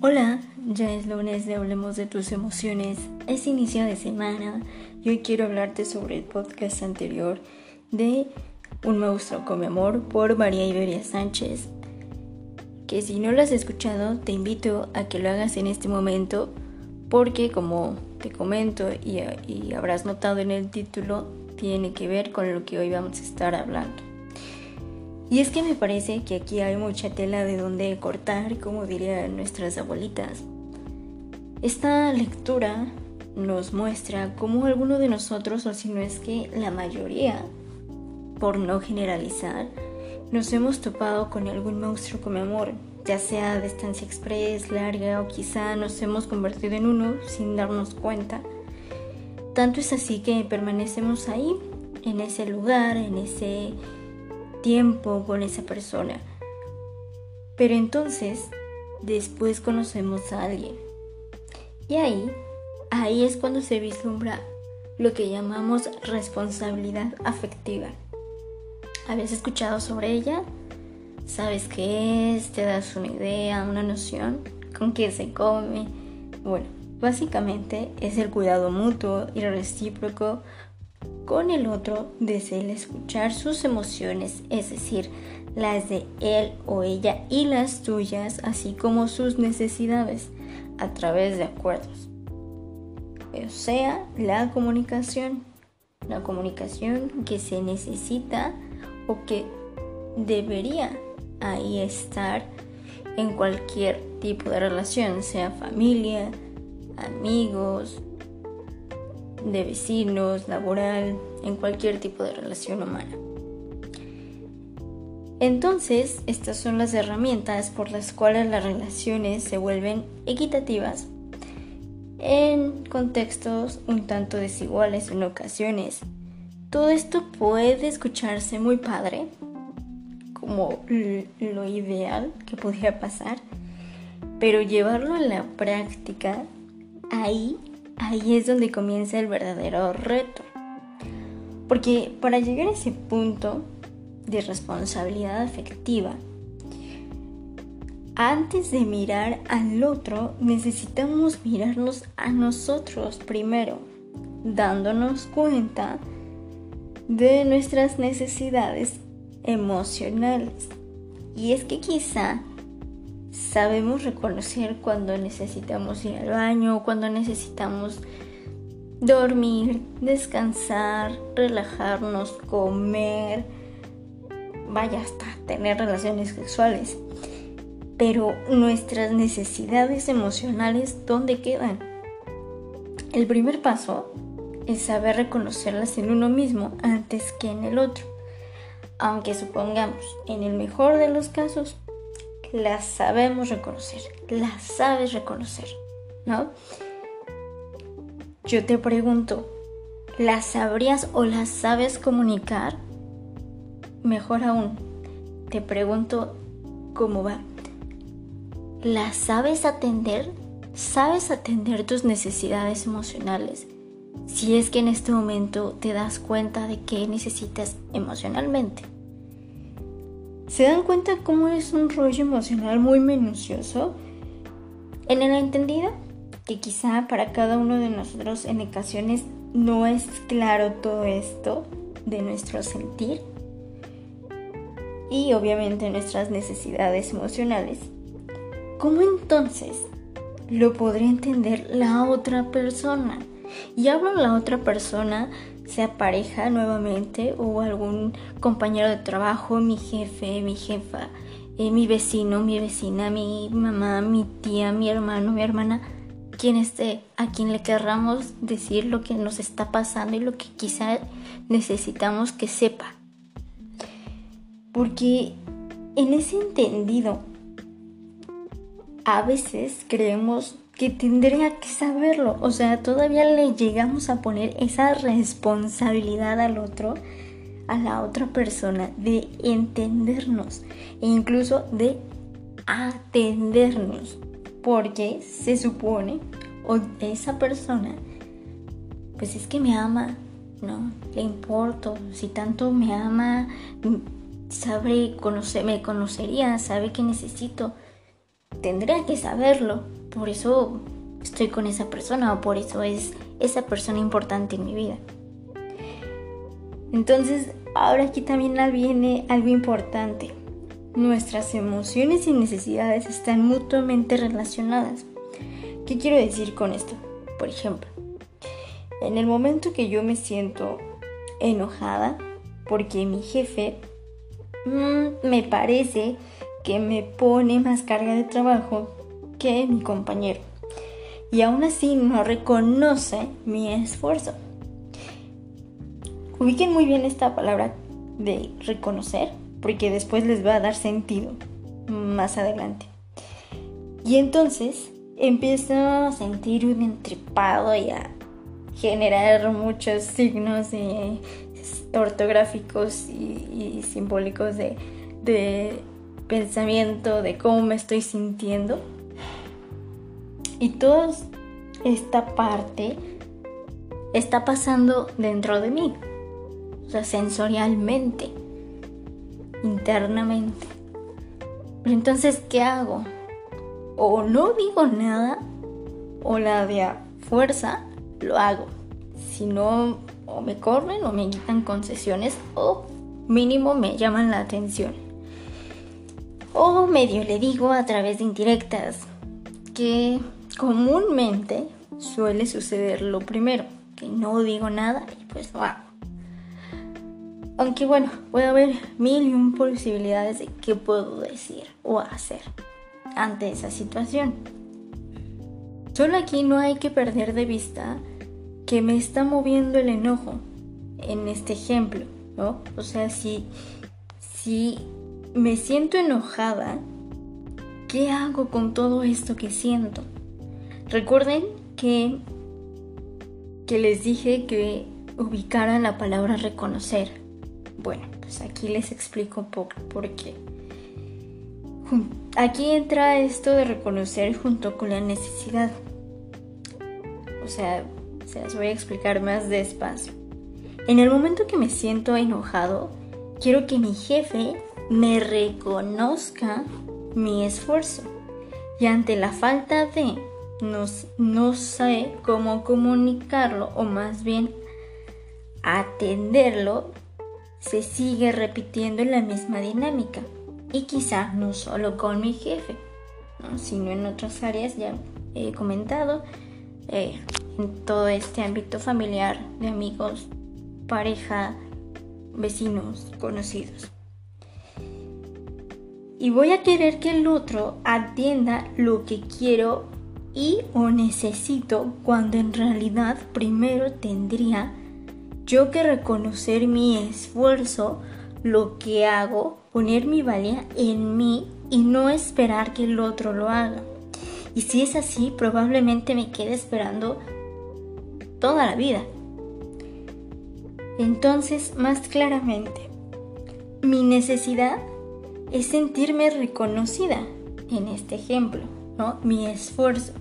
Hola, ya es lunes de Hablemos de tus emociones. Es inicio de semana y hoy quiero hablarte sobre el podcast anterior de Un monstruo con mi amor por María Iberia Sánchez. Que si no lo has escuchado, te invito a que lo hagas en este momento porque como te comento y, y habrás notado en el título, tiene que ver con lo que hoy vamos a estar hablando. Y es que me parece que aquí hay mucha tela de donde cortar, como dirían nuestras abuelitas. Esta lectura nos muestra cómo alguno de nosotros, o si no es que la mayoría, por no generalizar, nos hemos topado con algún monstruo como amor, ya sea a distancia express, larga o quizá nos hemos convertido en uno sin darnos cuenta. Tanto es así que permanecemos ahí, en ese lugar, en ese tiempo con esa persona. Pero entonces, después conocemos a alguien. Y ahí, ahí es cuando se vislumbra lo que llamamos responsabilidad afectiva. ¿Habías escuchado sobre ella? ¿Sabes qué es? ¿Te das una idea, una noción? ¿Con qué se come? Bueno, básicamente es el cuidado mutuo y recíproco con el otro desde el escuchar sus emociones, es decir, las de él o ella y las tuyas, así como sus necesidades, a través de acuerdos. O sea, la comunicación, la comunicación que se necesita o que debería ahí estar en cualquier tipo de relación, sea familia, amigos, de vecinos, laboral, en cualquier tipo de relación humana. Entonces, estas son las herramientas por las cuales las relaciones se vuelven equitativas en contextos un tanto desiguales en ocasiones. Todo esto puede escucharse muy padre, como lo ideal que podría pasar, pero llevarlo a la práctica, ahí ahí es donde comienza el verdadero reto. Porque para llegar a ese punto de responsabilidad afectiva, antes de mirar al otro, necesitamos mirarnos a nosotros primero, dándonos cuenta de nuestras necesidades emocionales. Y es que quizá sabemos reconocer cuando necesitamos ir al baño, cuando necesitamos dormir, descansar, relajarnos, comer, vaya hasta tener relaciones sexuales. Pero nuestras necesidades emocionales, ¿dónde quedan? El primer paso es saber reconocerlas en uno mismo antes que en el otro. Aunque supongamos, en el mejor de los casos, las sabemos reconocer, las sabes reconocer, ¿no? Yo te pregunto, ¿las sabrías o las sabes comunicar? Mejor aún, te pregunto cómo va. ¿Las sabes atender? ¿Sabes atender tus necesidades emocionales? Si es que en este momento te das cuenta de qué necesitas emocionalmente. ¿Se dan cuenta cómo es un rollo emocional muy minucioso? En el entendido que quizá para cada uno de nosotros en ocasiones no es claro todo esto de nuestro sentir y obviamente nuestras necesidades emocionales. ¿Cómo entonces lo podría entender la otra persona? Y hablo la otra persona sea pareja nuevamente o algún compañero de trabajo, mi jefe, mi jefa, eh, mi vecino, mi vecina, mi mamá, mi tía, mi hermano, mi hermana, quien esté, a quien le querramos decir lo que nos está pasando y lo que quizá necesitamos que sepa. Porque en ese entendido, a veces creemos que tendría que saberlo. O sea, todavía le llegamos a poner esa responsabilidad al otro, a la otra persona, de entendernos e incluso de atendernos. Porque se supone, o esa persona, pues es que me ama, ¿no? Le importo. Si tanto me ama, sabe, conoce, me conocería, sabe que necesito. tendría que saberlo. Por eso estoy con esa persona o por eso es esa persona importante en mi vida. Entonces, ahora aquí también viene algo importante. Nuestras emociones y necesidades están mutuamente relacionadas. ¿Qué quiero decir con esto? Por ejemplo, en el momento que yo me siento enojada porque mi jefe mm, me parece que me pone más carga de trabajo que mi compañero y aún así no reconoce mi esfuerzo. Ubiquen muy bien esta palabra de reconocer porque después les va a dar sentido más adelante. Y entonces empiezo a sentir un entripado y a generar muchos signos ortográficos y, simbólicos de, de pensamiento de cómo me estoy sintiendo y toda esta parte está pasando dentro de mí, o sea, sensorialmente, internamente. Pero entonces, ¿qué hago? O no digo nada, o la de fuerza lo hago. Si no, o me corren o me quitan concesiones, o mínimo me llaman la atención. O medio le digo a través de indirectas que comúnmente suele suceder lo primero, que no digo nada y pues lo hago. Aunque bueno, puede haber mil y un posibilidades de qué puedo decir o hacer ante esa situación. Solo aquí no hay que perder de vista que me está moviendo el enojo en este ejemplo, ¿no? O sea, si, si me siento enojada, ¿qué hago con todo esto que siento? Recuerden que, que les dije que ubicaran la palabra reconocer. Bueno, pues aquí les explico un poco por qué. Aquí entra esto de reconocer junto con la necesidad. O sea, se las voy a explicar más despacio. En el momento que me siento enojado, quiero que mi jefe me reconozca mi esfuerzo. Y ante la falta de no, sé cómo comunicarlo o más bien atenderlo, se sigue repitiendo la misma dinámica. Y quizá no solo con mi jefe, sino en otras áreas, ya he comentado, eh, en todo este ámbito familiar, de amigos, pareja, vecinos, conocidos. Y voy a querer que el otro atienda lo que quiero y o necesito cuando en realidad primero tendría yo que reconocer mi esfuerzo, lo que hago, poner mi valía en mí y no esperar que el otro lo haga. Y si es así, probablemente me quede esperando toda la vida. Entonces, más claramente, mi necesidad es sentirme reconocida en este ejemplo. Mi esfuerzo.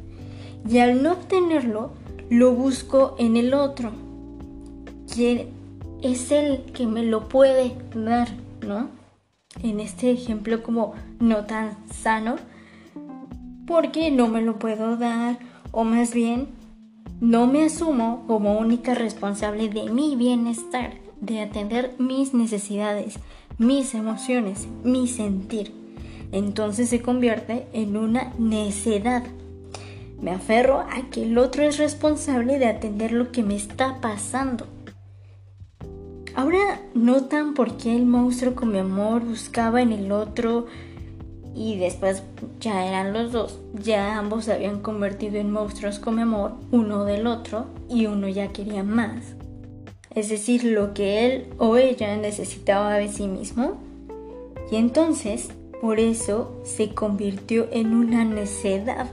Y al no obtenerlo, lo busco en el otro, quien es el que me lo puede dar, ¿no? En este ejemplo como no tan sano, porque no me lo puedo dar, o más bien, no me asumo como única responsable de mi bienestar, de atender mis necesidades, mis emociones, mi sentir entonces se convierte en una necedad. Me aferro a que el otro es responsable de atender lo que me está pasando. Ahora notan por qué el monstruo con mi amor buscaba en el otro y después ya eran los dos. Ya ambos se habían convertido en monstruos con mi amor, uno del otro, y uno ya quería más. Es decir, lo que él o ella necesitaba de sí mismo. Y entonces por eso se convirtió en una necedad,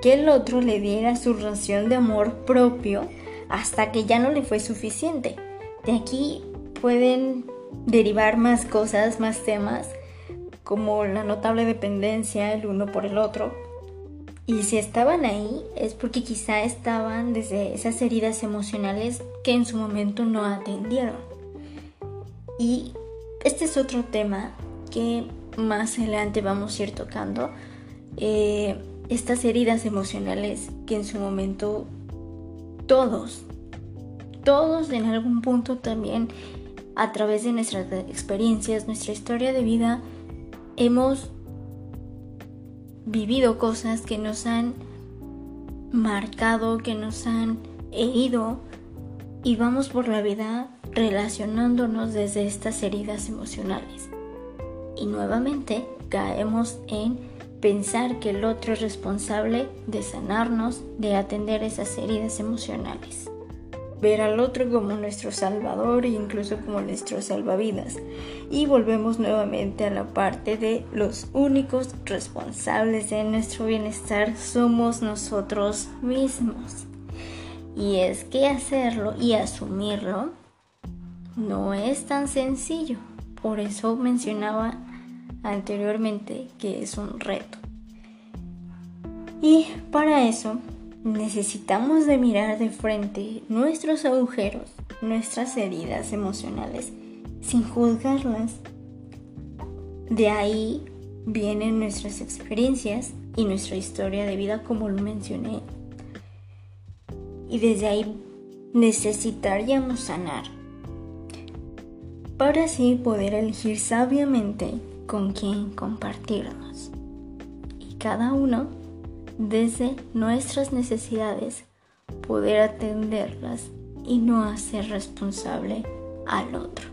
que el otro le diera su ración de amor propio hasta que ya no le fue suficiente. De aquí pueden derivar más cosas, más temas, como la notable dependencia el uno por el otro. Y si estaban ahí es porque quizá estaban desde esas heridas emocionales que en su momento no atendieron. Y este es otro tema que más adelante vamos a ir tocando eh, estas heridas emocionales que en su momento todos, todos en algún punto también a través de nuestras experiencias, nuestra historia de vida, hemos vivido cosas que nos han marcado, que nos han herido y vamos por la vida relacionándonos desde estas heridas emocionales. Y nuevamente caemos en pensar que el otro es responsable de sanarnos, de atender esas heridas emocionales. Ver al otro como nuestro salvador e incluso como nuestro salvavidas. Y volvemos nuevamente a la parte de los únicos responsables de nuestro bienestar somos nosotros mismos. Y es que hacerlo y asumirlo no es tan sencillo. Por eso mencionaba anteriormente que es un reto. Y para eso necesitamos de mirar de frente nuestros agujeros, nuestras heridas emocionales, sin juzgarlas. De ahí vienen nuestras experiencias y nuestra historia de vida como lo mencioné. Y desde ahí necesitaríamos sanar para así poder elegir sabiamente con quién compartirnos. Y cada uno, desde nuestras necesidades, poder atenderlas y no hacer responsable al otro.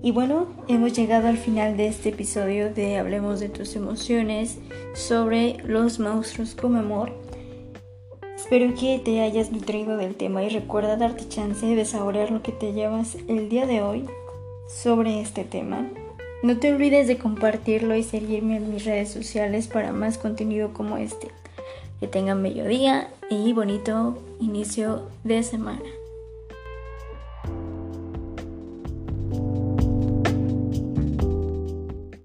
Y bueno, hemos llegado al final de este episodio de Hablemos de tus emociones sobre los monstruos como amor. Espero que te hayas nutrido del tema y recuerda darte chance de saborear lo que te llevas el día de hoy sobre este tema. No te olvides de compartirlo y seguirme en mis redes sociales para más contenido como este. Que tengan bello día y bonito inicio de semana.